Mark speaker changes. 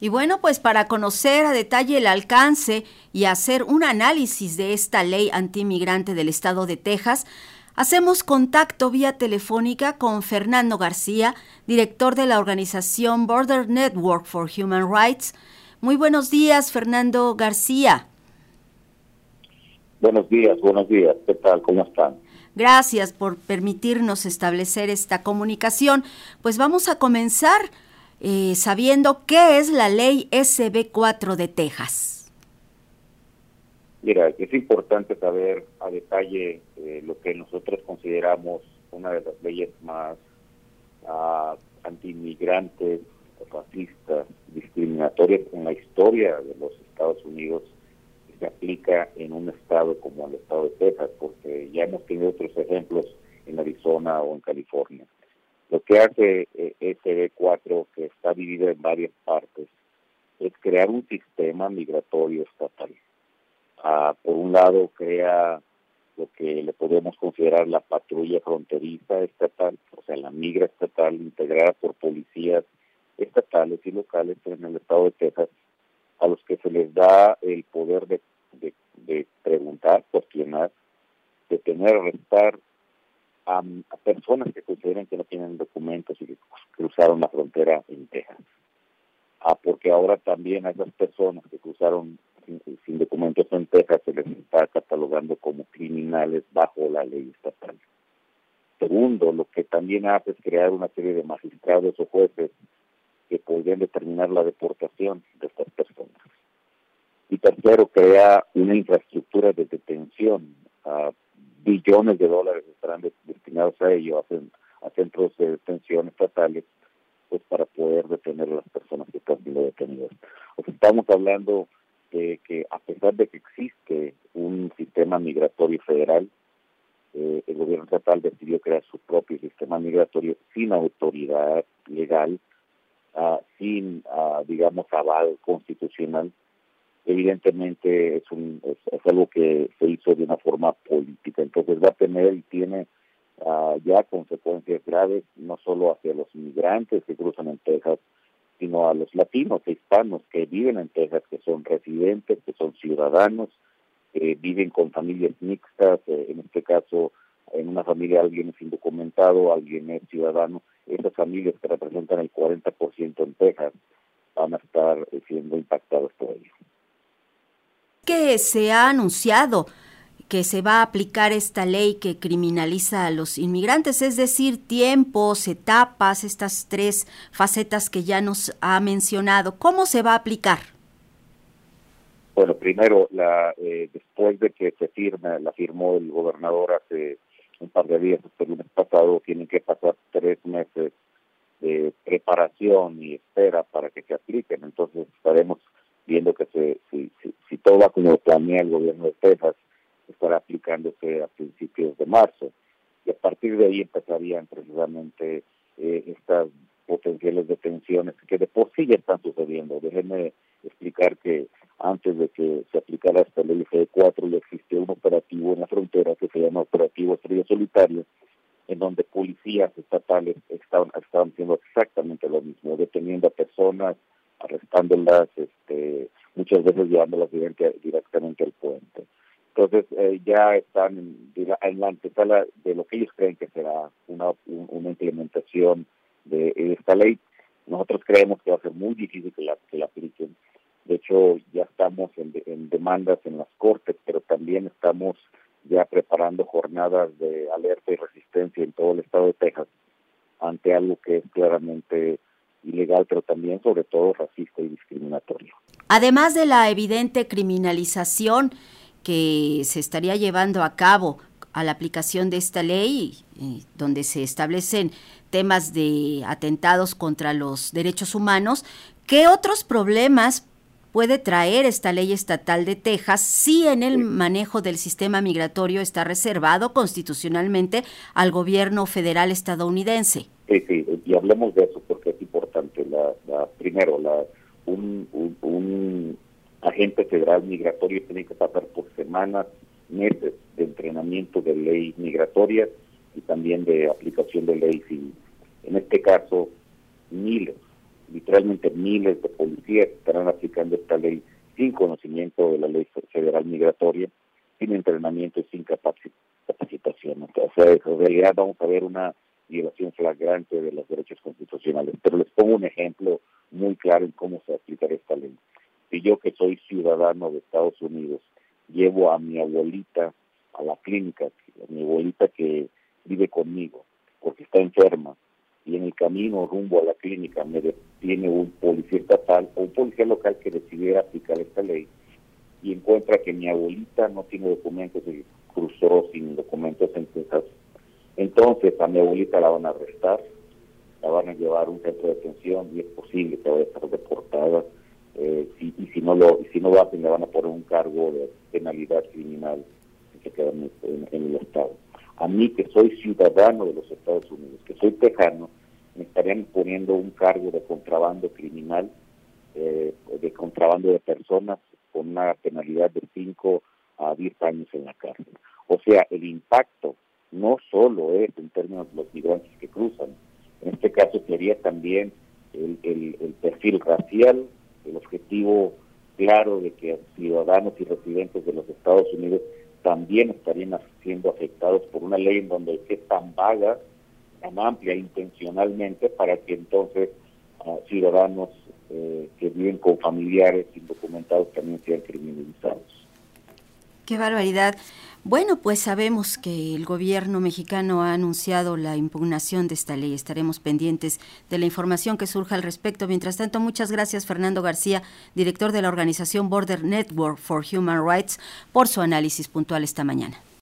Speaker 1: Y bueno, pues para conocer a detalle el alcance y hacer un análisis de esta ley antimigrante del estado de Texas, hacemos contacto vía telefónica con Fernando García, director de la organización Border Network for Human Rights. Muy buenos días, Fernando García.
Speaker 2: Buenos días, buenos días. ¿Qué tal? ¿Cómo están?
Speaker 1: Gracias por permitirnos establecer esta comunicación. Pues vamos a comenzar eh, sabiendo qué es la ley SB4 de Texas.
Speaker 2: Mira, es importante saber a detalle eh, lo que nosotros consideramos una de las leyes más uh, antiinmigrantes, racistas, discriminatorias en la historia de los Estados Unidos se aplica en un estado como el estado de Texas, porque ya hemos tenido otros ejemplos en Arizona o en California. Lo que hace eh, SB4, que está dividido en varias partes, es crear un sistema migratorio estatal. Ah, por un lado, crea lo que le podemos considerar la patrulla fronteriza estatal, o sea, la migra estatal integrada por policías estatales y locales en el estado de Texas, a los que se les da el poder de, de, de preguntar, cuestionar, detener, arrestar a, personas que consideran que no tienen documentos y que cruzaron la frontera en Texas. Ah, porque ahora también a esas personas que cruzaron sin, documentos en Texas se les está catalogando como criminales bajo la ley estatal. Segundo, lo que también hace es crear una serie de magistrados o jueces que podrían determinar la deportación de estas personas. Y tercero, crea una infraestructura de detención uh, billones de dólares estarán destinados a ello, a, a, centros de detención estatales, pues para poder detener a las personas que están siendo detenidas. O sea, estamos hablando de que a pesar de que existe un sistema migratorio federal, eh, el gobierno estatal decidió crear su propio sistema migratorio sin autoridad legal, uh, sin, uh, digamos, aval constitucional, evidentemente es, un, es, algo que se hizo de una forma política. Y tiene uh, ya consecuencias graves, no solo hacia los inmigrantes que cruzan en Texas, sino a los latinos e hispanos que viven en Texas, que son residentes, que son ciudadanos, que viven con familias mixtas, eh, en este caso en una familia alguien es indocumentado, alguien es ciudadano, esas familias que representan el 40% en Texas van a estar siendo impactadas por ello.
Speaker 1: Que se ha anunciado que se va a aplicar esta ley que criminaliza a los inmigrantes, es decir, tiempos, etapas, estas tres facetas que ya nos ha mencionado. ¿Cómo se va a aplicar?
Speaker 2: Bueno, primero, la, eh, después de que se firme, la firmó el gobernador hace un par de días, este lunes pasado, tienen que pasar tres meses de preparación y espera para que se apliquen. Entonces estaremos viendo que se, si, si, todo va como planea el gobierno de Texas, estará aplicándose a principios de marzo. Y a partir de ahí empezarían precisamente eh, estas potenciales detenciones que de por sí ya están sucediendo. Déjenme explicar que antes de que se aplicara esta ley G4 ya existía un operativo en la frontera que se llama Operativo Estrella Solitario, en donde policías estatales estaban, estaban haciendo exactamente lo mismo, deteniendo a personas, arrestándolas, este, muchas veces llevándolas directamente al puente. Entonces eh, ya están en, la antesala de lo que ellos creen que será una, una implementación de esta ley. Nosotros creemos que va a ser muy difícil que la, que la apliquen. De hecho, ya estamos en, en demandas en las cortes, pero también estamos ya preparando jornadas de alerta y resistencia en todo el estado de Texas ante algo que es claramente ilegal, pero también sobre todo racista y discriminatorio.
Speaker 1: Además de la evidente criminalización que se estaría llevando a cabo a la aplicación de esta ley, donde se establecen temas de atentados contra los derechos humanos, ¿qué otros problemas puede traer esta ley estatal de Texas si en el manejo del sistema migratorio está reservado constitucionalmente al gobierno federal estadounidense?
Speaker 2: Sí, sí, y hablemos de eso porque es importante. La, primero, la, un, agente federal migratorio tiene que pasar por semanas, meses de entrenamiento de ley migratoria y también de aplicación de ley civil. En este caso, miles, literalmente miles de policías estarán aplicando esta ley sin conocimiento de la ley federal migratoria, sin entrenamiento y sin capacitación. O sea, en realidad vamos a ver una violación flagrante de los derechos constitucionales. Pero les pongo un ejemplo muy claro en cómo se aplicará esta ley. Si yo que soy ciudadano de Estados Unidos llevo a mi abuelita a la clínica, mi abuelita que vive conmigo porque está enferma, y en el camino rumbo a la clínica me detiene un policía estatal o un policía local que decidiera aplicar esta ley y encuentra que mi abuelita no tiene documentos y cruzó sin documentos en Texas, entonces a mi abuelita la van a arrestar, la van a llevar a un centro de detención y es posible que vaya a estar deportada eh, y si no lo si no lo hacen le van a poner un cargo de penalidad criminal que se queda en, el Estado. A mí que soy ciudadano de los Estados Unidos, que soy tejano, me estarían poniendo un cargo de contrabando criminal, eh, de contrabando de personas con una penalidad de 5 a 10 años en la cárcel. O sea, el impacto no solo es en términos de los migrantes que cruzan, en este caso sería también el, perfil racial, el objetivo claro de que ciudadanos y residentes de los Estados Unidos también estarían siendo afectados por una ley en donde es tan vaga, tan amplia intencionalmente para que entonces ah, ciudadanos eh, que viven con familiares indocumentados también sean criminalizados.
Speaker 1: Qué barbaridad. Bueno, pues sabemos que el gobierno mexicano ha anunciado la impugnación de esta ley. Estaremos pendientes de la información que surja al respecto. Mientras tanto, muchas gracias Fernando García, director de la organización Border Network for Human Rights, por su análisis puntual esta mañana.